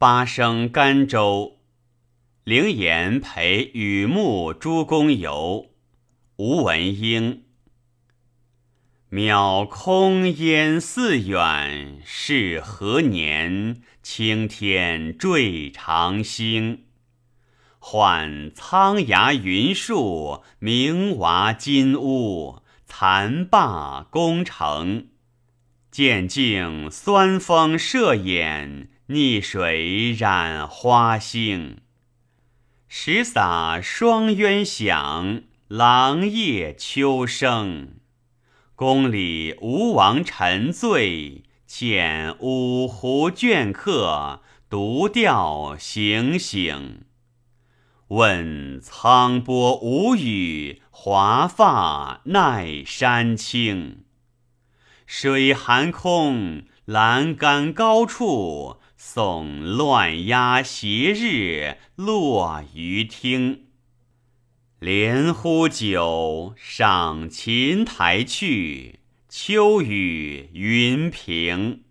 八声甘州。灵岩陪雨沐诸公游。吴文英。渺空烟似远，是何年？青天坠长星。唤苍崖云树，明瓦金屋，残罢宫城。渐静酸风射眼，逆水染花星。石洒霜鸳响，狼夜秋声。宫里吴王沉醉，见五湖倦客，独钓行醒。问苍波无语，华发奈山青。水寒空，栏杆高处，送乱鸦斜日落于汀。连呼酒，上琴台去，秋雨云平。